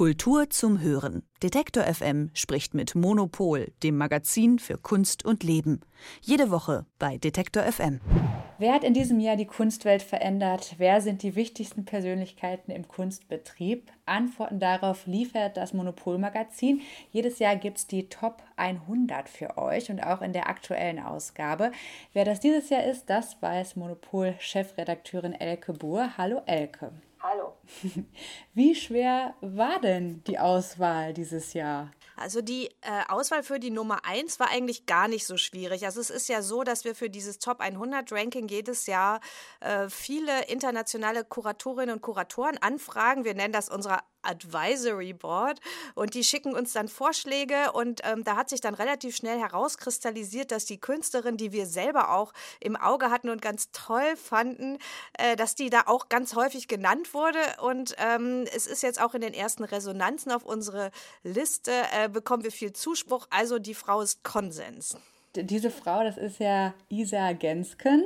Kultur zum Hören. Detektor FM spricht mit Monopol, dem Magazin für Kunst und Leben. Jede Woche bei Detektor FM. Wer hat in diesem Jahr die Kunstwelt verändert? Wer sind die wichtigsten Persönlichkeiten im Kunstbetrieb? Antworten darauf liefert das Monopol-Magazin. Jedes Jahr gibt es die Top 100 für euch und auch in der aktuellen Ausgabe. Wer das dieses Jahr ist, das weiß Monopol-Chefredakteurin Elke Buhr. Hallo Elke. Wie schwer war denn die Auswahl dieses Jahr? Also die äh, Auswahl für die Nummer 1 war eigentlich gar nicht so schwierig. Also es ist ja so, dass wir für dieses Top 100 Ranking jedes Jahr äh, viele internationale Kuratorinnen und Kuratoren anfragen. Wir nennen das unsere Advisory Board und die schicken uns dann Vorschläge und ähm, da hat sich dann relativ schnell herauskristallisiert, dass die Künstlerin, die wir selber auch im Auge hatten und ganz toll fanden, äh, dass die da auch ganz häufig genannt wurde und ähm, es ist jetzt auch in den ersten Resonanzen auf unsere Liste, äh, bekommen wir viel Zuspruch, also die Frau ist Konsens. Diese Frau, das ist ja Isa Gensken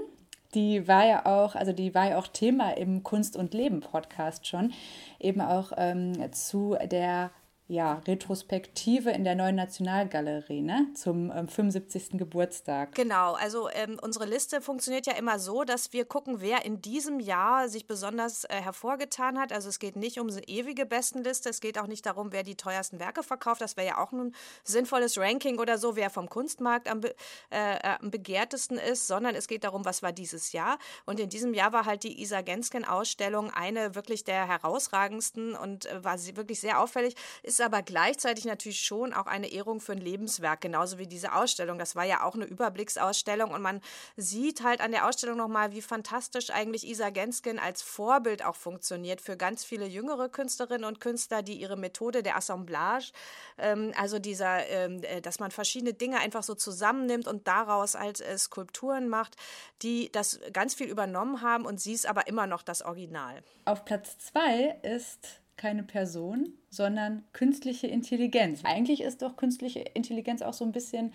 die war ja auch, also die war ja auch Thema im Kunst und Leben Podcast schon, eben auch ähm, zu der ja, Retrospektive in der neuen Nationalgalerie ne? zum ähm, 75. Geburtstag. Genau, also ähm, unsere Liste funktioniert ja immer so, dass wir gucken, wer in diesem Jahr sich besonders äh, hervorgetan hat. Also es geht nicht um eine ewige Bestenliste, es geht auch nicht darum, wer die teuersten Werke verkauft. Das wäre ja auch ein sinnvolles Ranking oder so, wer vom Kunstmarkt am, be äh, äh, am begehrtesten ist, sondern es geht darum, was war dieses Jahr. Und in diesem Jahr war halt die Isa Gensken-Ausstellung eine wirklich der herausragendsten und äh, war wirklich sehr auffällig. Ist ist aber gleichzeitig natürlich schon auch eine Ehrung für ein Lebenswerk, genauso wie diese Ausstellung. Das war ja auch eine Überblicksausstellung und man sieht halt an der Ausstellung nochmal, wie fantastisch eigentlich Isa Genskin als Vorbild auch funktioniert für ganz viele jüngere Künstlerinnen und Künstler, die ihre Methode der Assemblage, ähm, also dieser, ähm, äh, dass man verschiedene Dinge einfach so zusammennimmt und daraus halt äh, Skulpturen macht, die das ganz viel übernommen haben und sie ist aber immer noch das Original. Auf Platz zwei ist keine Person, sondern künstliche Intelligenz. Eigentlich ist doch künstliche Intelligenz auch so ein bisschen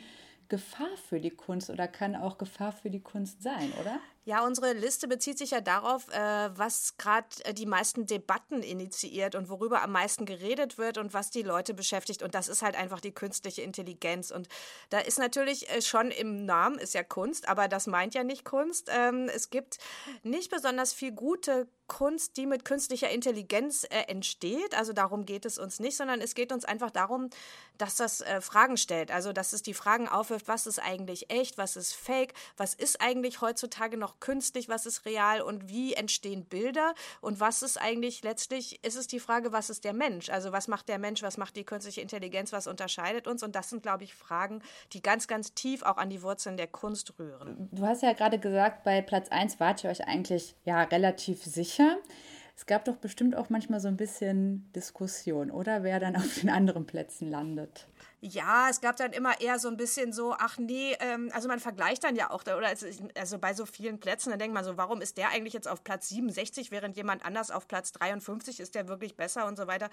Gefahr für die Kunst oder kann auch Gefahr für die Kunst sein, oder? Ja, unsere Liste bezieht sich ja darauf, äh, was gerade äh, die meisten Debatten initiiert und worüber am meisten geredet wird und was die Leute beschäftigt. Und das ist halt einfach die künstliche Intelligenz. Und da ist natürlich äh, schon im Namen, ist ja Kunst, aber das meint ja nicht Kunst. Ähm, es gibt nicht besonders viel gute Kunst, die mit künstlicher Intelligenz entsteht. Also darum geht es uns nicht, sondern es geht uns einfach darum, dass das Fragen stellt. Also dass es die Fragen aufwirft, was ist eigentlich echt, was ist fake, was ist eigentlich heutzutage noch künstlich, was ist real und wie entstehen Bilder und was ist eigentlich letztlich, ist es die Frage, was ist der Mensch? Also was macht der Mensch, was macht die künstliche Intelligenz, was unterscheidet uns? Und das sind, glaube ich, Fragen, die ganz, ganz tief auch an die Wurzeln der Kunst rühren. Du hast ja gerade gesagt, bei Platz 1 wart ihr euch eigentlich ja relativ sicher. Es gab doch bestimmt auch manchmal so ein bisschen Diskussion, oder wer dann auf den anderen Plätzen landet. Ja, es gab dann immer eher so ein bisschen so, ach nee, ähm, also man vergleicht dann ja auch, oder also, also bei so vielen Plätzen, dann denkt man so, warum ist der eigentlich jetzt auf Platz 67, während jemand anders auf Platz 53 ist, der wirklich besser und so weiter.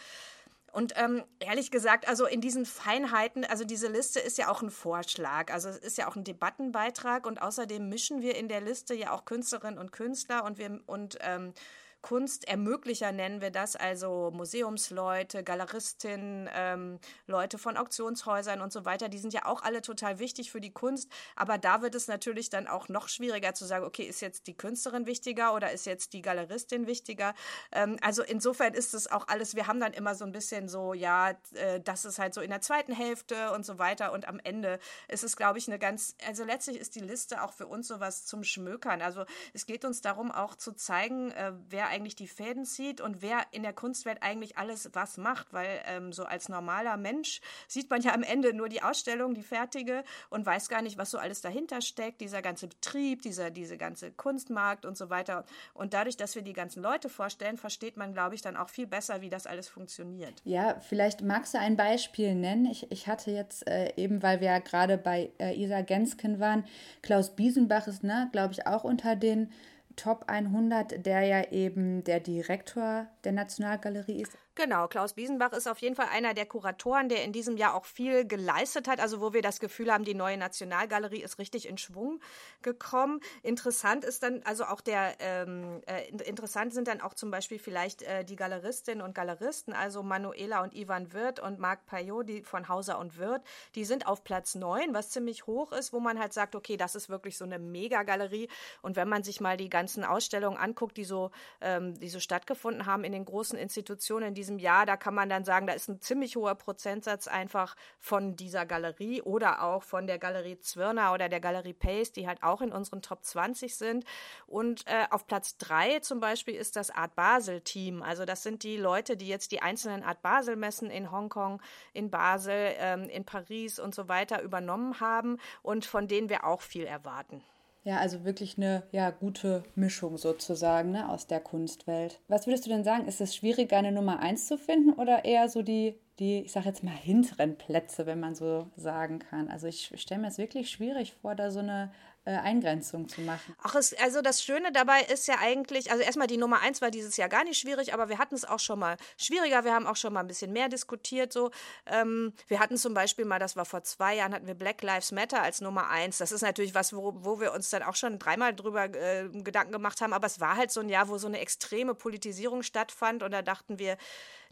Und ähm, ehrlich gesagt, also in diesen Feinheiten, also diese Liste ist ja auch ein Vorschlag, also es ist ja auch ein Debattenbeitrag und außerdem mischen wir in der Liste ja auch Künstlerinnen und Künstler und wir und ähm, Kunstermöglicher nennen wir das, also Museumsleute, Galeristinnen, ähm, Leute von Auktionshäusern und so weiter, die sind ja auch alle total wichtig für die Kunst, aber da wird es natürlich dann auch noch schwieriger zu sagen, okay, ist jetzt die Künstlerin wichtiger oder ist jetzt die Galeristin wichtiger? Ähm, also insofern ist es auch alles, wir haben dann immer so ein bisschen so, ja, äh, das ist halt so in der zweiten Hälfte und so weiter und am Ende ist es, glaube ich, eine ganz, also letztlich ist die Liste auch für uns sowas zum Schmökern. Also es geht uns darum auch zu zeigen, äh, wer eigentlich die Fäden zieht und wer in der Kunstwelt eigentlich alles was macht, weil ähm, so als normaler Mensch sieht man ja am Ende nur die Ausstellung, die fertige und weiß gar nicht, was so alles dahinter steckt, dieser ganze Betrieb, dieser, diese ganze Kunstmarkt und so weiter. Und dadurch, dass wir die ganzen Leute vorstellen, versteht man, glaube ich, dann auch viel besser, wie das alles funktioniert. Ja, vielleicht magst du ein Beispiel nennen. Ich, ich hatte jetzt äh, eben, weil wir ja gerade bei äh, Isa Gensken waren, Klaus Biesenbach ist, ne, glaube ich, auch unter den Top 100, der ja eben der Direktor der Nationalgalerie ist. Genau, Klaus Biesenbach ist auf jeden Fall einer der Kuratoren, der in diesem Jahr auch viel geleistet hat. Also wo wir das Gefühl haben, die neue Nationalgalerie ist richtig in Schwung gekommen. Interessant ist dann also auch der ähm, äh, interessant sind dann auch zum Beispiel vielleicht äh, die Galeristinnen und Galeristen, also Manuela und Ivan Wirth und Marc Payot, die von Hauser und Wirth, die sind auf Platz 9, was ziemlich hoch ist, wo man halt sagt, okay, das ist wirklich so eine Megagalerie. Und wenn man sich mal die ganzen Ausstellungen anguckt, die so, ähm, die so stattgefunden haben in den großen Institutionen, die diesem Jahr, da kann man dann sagen, da ist ein ziemlich hoher Prozentsatz einfach von dieser Galerie oder auch von der Galerie Zwirner oder der Galerie Pace, die halt auch in unseren Top 20 sind. Und äh, auf Platz 3 zum Beispiel ist das Art Basel Team. Also das sind die Leute, die jetzt die einzelnen Art Basel Messen in Hongkong, in Basel, ähm, in Paris und so weiter übernommen haben und von denen wir auch viel erwarten. Ja, also wirklich eine ja, gute Mischung sozusagen ne, aus der Kunstwelt. Was würdest du denn sagen? Ist es schwierig, eine Nummer 1 zu finden oder eher so die, die ich sage jetzt mal, hinteren Plätze, wenn man so sagen kann? Also ich stelle mir es wirklich schwierig vor, da so eine äh, Eingrenzung zu machen. Ach, es, also das Schöne dabei ist ja eigentlich, also erstmal die Nummer eins war dieses Jahr gar nicht schwierig, aber wir hatten es auch schon mal schwieriger. Wir haben auch schon mal ein bisschen mehr diskutiert. So, ähm, wir hatten zum Beispiel mal, das war vor zwei Jahren, hatten wir Black Lives Matter als Nummer eins. Das ist natürlich was, wo, wo wir uns dann auch schon dreimal drüber äh, Gedanken gemacht haben. Aber es war halt so ein Jahr, wo so eine extreme Politisierung stattfand und da dachten wir,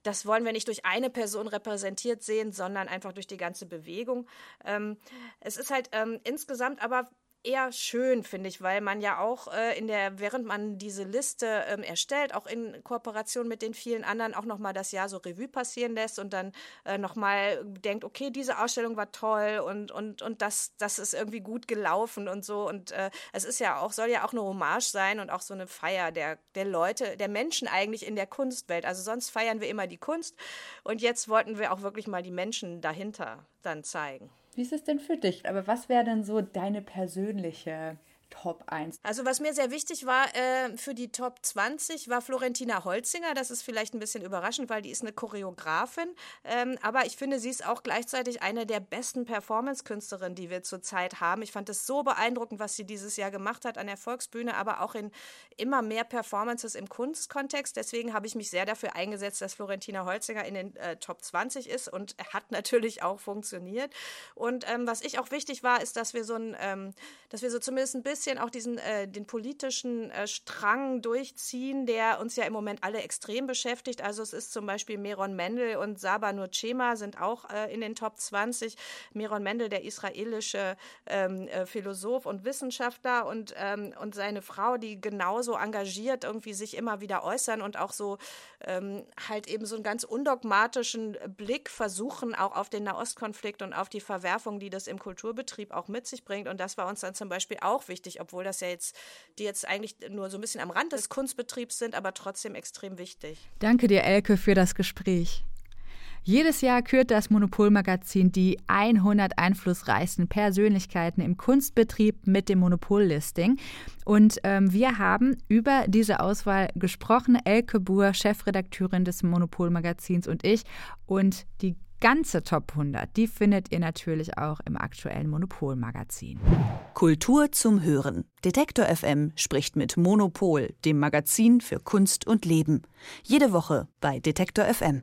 das wollen wir nicht durch eine Person repräsentiert sehen, sondern einfach durch die ganze Bewegung. Ähm, es ist halt ähm, insgesamt aber eher schön, finde ich, weil man ja auch äh, in der, während man diese Liste ähm, erstellt, auch in Kooperation mit den vielen anderen auch nochmal das Jahr so Revue passieren lässt und dann äh, nochmal denkt, okay, diese Ausstellung war toll und, und, und das, das ist irgendwie gut gelaufen und so. Und äh, es ist ja auch, soll ja auch eine Hommage sein und auch so eine Feier der, der Leute, der Menschen eigentlich in der Kunstwelt. Also sonst feiern wir immer die Kunst und jetzt wollten wir auch wirklich mal die Menschen dahinter dann zeigen. Wie ist es denn für dich? Aber was wäre denn so deine persönliche Top 1. Also was mir sehr wichtig war äh, für die Top 20 war Florentina Holzinger. Das ist vielleicht ein bisschen überraschend, weil die ist eine Choreografin. Ähm, aber ich finde, sie ist auch gleichzeitig eine der besten Performance-Künstlerinnen, die wir zurzeit haben. Ich fand es so beeindruckend, was sie dieses Jahr gemacht hat an der Volksbühne, aber auch in immer mehr Performances im Kunstkontext. Deswegen habe ich mich sehr dafür eingesetzt, dass Florentina Holzinger in den äh, Top 20 ist und hat natürlich auch funktioniert. Und ähm, was ich auch wichtig war, ist, dass wir so ein, ähm, dass wir so zumindest ein bisschen bisschen auch diesen äh, den politischen äh, Strang durchziehen, der uns ja im Moment alle extrem beschäftigt. Also es ist zum Beispiel Meron Mendel und Saba Nurchema sind auch äh, in den Top 20. Meron Mendel, der israelische ähm, äh, Philosoph und Wissenschaftler und, ähm, und seine Frau, die genauso engagiert irgendwie sich immer wieder äußern und auch so ähm, halt eben so einen ganz undogmatischen Blick versuchen, auch auf den Nahostkonflikt und auf die Verwerfung, die das im Kulturbetrieb auch mit sich bringt. Und das war uns dann zum Beispiel auch wichtig, obwohl das ja jetzt, die jetzt eigentlich nur so ein bisschen am Rand des Kunstbetriebs sind, aber trotzdem extrem wichtig. Danke dir, Elke, für das Gespräch. Jedes Jahr kürt das Monopolmagazin die 100 einflussreichsten Persönlichkeiten im Kunstbetrieb mit dem Monopollisting. Und ähm, wir haben über diese Auswahl gesprochen. Elke Buhr, Chefredakteurin des Monopolmagazins und ich. Und die ganze Top 100, die findet ihr natürlich auch im aktuellen Monopolmagazin. Kultur zum Hören. Detektor FM spricht mit Monopol, dem Magazin für Kunst und Leben. Jede Woche bei Detektor FM.